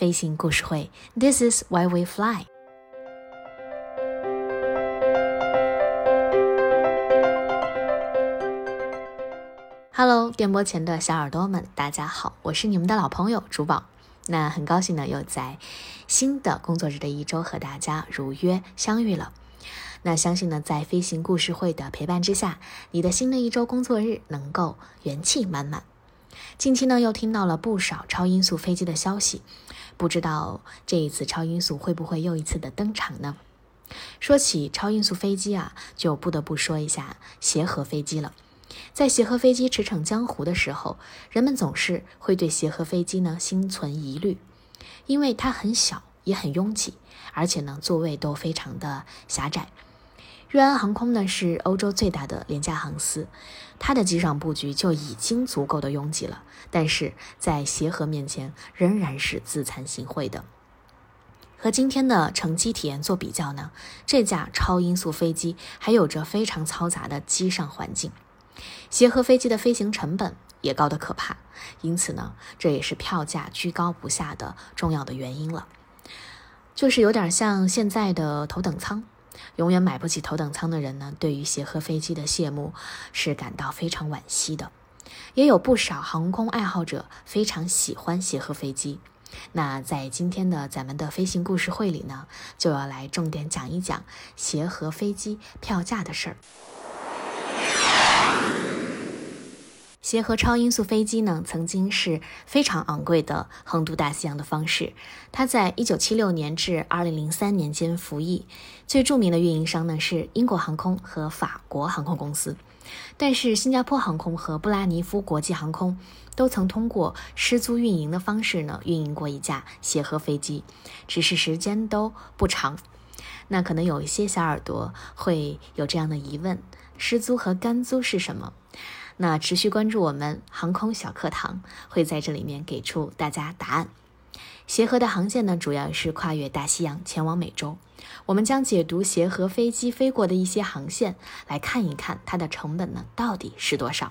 飞行故事会，This is why we fly。Hello，电波前的小耳朵们，大家好，我是你们的老朋友珠宝。那很高兴呢，又在新的工作日的一周和大家如约相遇了。那相信呢，在飞行故事会的陪伴之下，你的新的一周工作日能够元气满满。近期呢，又听到了不少超音速飞机的消息，不知道这一次超音速会不会又一次的登场呢？说起超音速飞机啊，就不得不说一下协和飞机了。在协和飞机驰骋江湖的时候，人们总是会对协和飞机呢心存疑虑，因为它很小，也很拥挤，而且呢座位都非常的狭窄。瑞安航空呢是欧洲最大的廉价航司，它的机上布局就已经足够的拥挤了，但是在协和面前仍然是自惭形秽的。和今天的乘机体验做比较呢，这架超音速飞机还有着非常嘈杂的机上环境。协和飞机的飞行成本也高得可怕，因此呢，这也是票价居高不下的重要的原因了。就是有点像现在的头等舱，永远买不起头等舱的人呢，对于协和飞机的谢幕是感到非常惋惜的。也有不少航空爱好者非常喜欢协和飞机。那在今天的咱们的飞行故事会里呢，就要来重点讲一讲协和飞机票价的事儿。协和超音速飞机呢，曾经是非常昂贵的横渡大西洋的方式。它在一九七六年至二零零三年间服役，最著名的运营商呢是英国航空和法国航空公司。但是新加坡航空和布拉尼夫国际航空都曾通过失租运营的方式呢运营过一架协和飞机，只是时间都不长。那可能有一些小耳朵会有这样的疑问：失租和干租是什么？那持续关注我们航空小课堂，会在这里面给出大家答案。协和的航线呢，主要是跨越大西洋前往美洲。我们将解读协和飞机飞过的一些航线，来看一看它的成本呢到底是多少。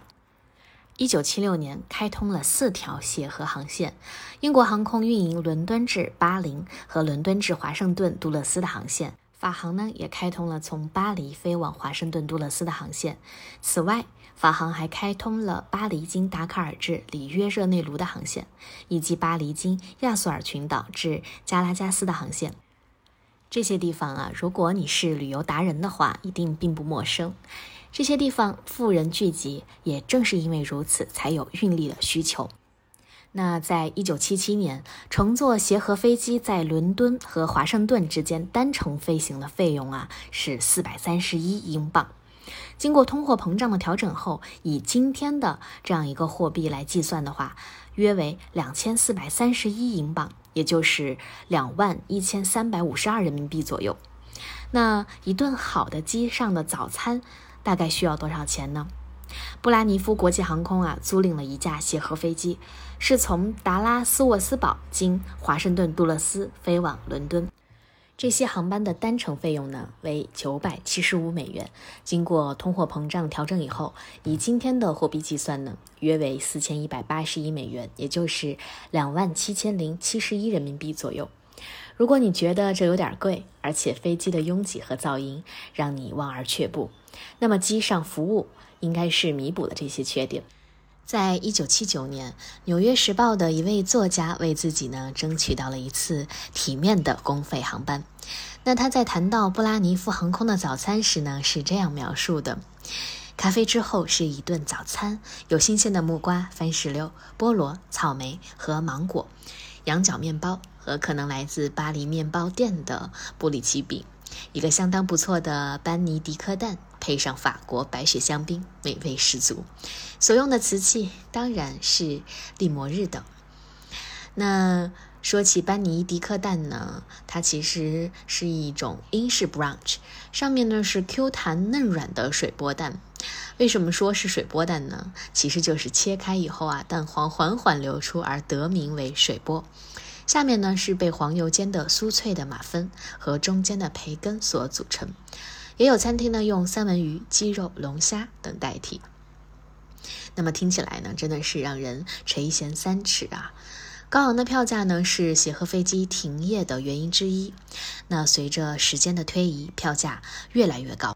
一九七六年开通了四条协和航线，英国航空运营伦敦至巴林和伦敦至华盛顿杜勒斯的航线。法航呢也开通了从巴黎飞往华盛顿杜勒斯的航线。此外，法航还开通了巴黎经达喀尔至里约热内卢的航线，以及巴黎经亚速尔群岛至加拉加斯的航线。这些地方啊，如果你是旅游达人的话，一定并不陌生。这些地方富人聚集，也正是因为如此，才有运力的需求。那在一九七七年，乘坐协和飞机在伦敦和华盛顿之间单程飞行的费用啊是四百三十一英镑。经过通货膨胀的调整后，以今天的这样一个货币来计算的话，约为两千四百三十一英镑，也就是两万一千三百五十二人民币左右。那一顿好的机上的早餐大概需要多少钱呢？布拉尼夫国际航空啊，租赁了一架协和飞机，是从达拉斯沃斯堡经华盛顿杜勒斯飞往伦敦。这些航班的单程费用呢为九百七十五美元，经过通货膨胀调整以后，以今天的货币计算呢，约为四千一百八十一美元，也就是两万七千零七十一人民币左右。如果你觉得这有点贵，而且飞机的拥挤和噪音让你望而却步，那么机上服务。应该是弥补了这些缺点。在一九七九年，《纽约时报》的一位作家为自己呢争取到了一次体面的公费航班。那他在谈到布拉尼夫航空的早餐时呢，是这样描述的：咖啡之后是一顿早餐，有新鲜的木瓜、番石榴、菠萝、草莓和芒果，羊角面包和可能来自巴黎面包店的布里奇饼。一个相当不错的班尼迪克蛋，配上法国白雪香槟，美味十足。所用的瓷器当然是利摩日的。那说起班尼迪克蛋呢，它其实是一种英式 brunch，上面呢是 Q 弹嫩软的水波蛋。为什么说是水波蛋呢？其实就是切开以后啊，蛋黄缓缓流出而得名为水波。下面呢是被黄油煎的酥脆的马芬和中间的培根所组成，也有餐厅呢用三文鱼、鸡肉、龙虾等代替。那么听起来呢真的是让人垂涎三尺啊！高昂的票价呢，是协和飞机停业的原因之一。那随着时间的推移，票价越来越高。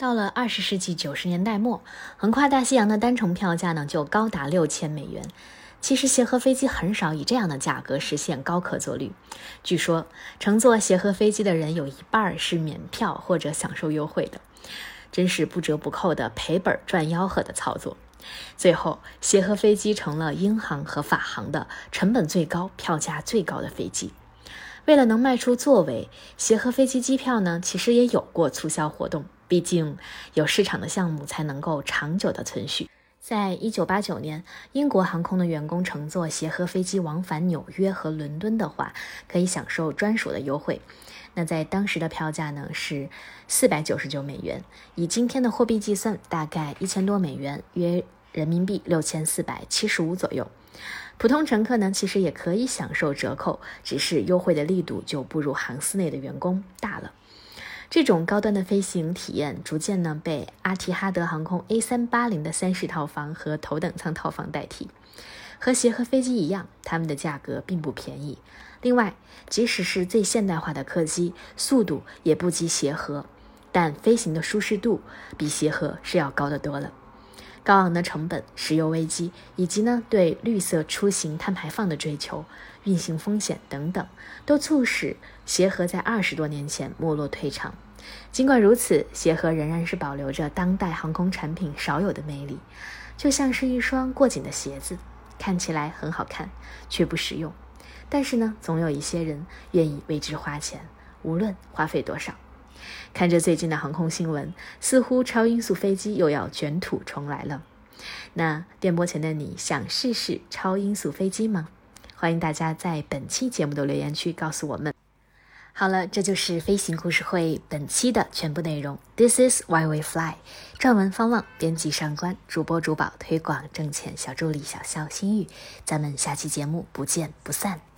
到了二十世纪九十年代末，横跨大西洋的单程票价呢，就高达六千美元。其实协和飞机很少以这样的价格实现高可坐率。据说乘坐协和飞机的人有一半是免票或者享受优惠的，真是不折不扣的赔本赚吆喝的操作。最后，协和飞机成了英航和法航的成本最高、票价最高的飞机。为了能卖出座位，协和飞机机票呢，其实也有过促销活动。毕竟有市场的项目才能够长久的存续。在一九八九年，英国航空的员工乘坐协和飞机往返纽约和伦敦的话，可以享受专属的优惠。那在当时的票价呢是四百九十九美元，以今天的货币计算，大概一千多美元，约人民币六千四百七十五左右。普通乘客呢，其实也可以享受折扣，只是优惠的力度就不如航司内的员工大了。这种高端的飞行体验逐渐呢被阿提哈德航空 A380 的三室套房和头等舱套房代替。和协和飞机一样，它们的价格并不便宜。另外，即使是最现代化的客机，速度也不及协和，但飞行的舒适度比协和是要高得多了。高昂的成本、石油危机，以及呢对绿色出行碳排放的追求、运行风险等等，都促使协和在二十多年前没落退场。尽管如此，协和仍然是保留着当代航空产品少有的魅力，就像是一双过紧的鞋子，看起来很好看，却不实用。但是呢，总有一些人愿意为之花钱，无论花费多少。看着最近的航空新闻，似乎超音速飞机又要卷土重来了。那电波前的你想试试超音速飞机吗？欢迎大家在本期节目的留言区告诉我们。好了，这就是飞行故事会本期的全部内容。This is why we fly。撰文方望，编辑上官，主播主宝推广挣钱小助理小肖心玉。咱们下期节目不见不散。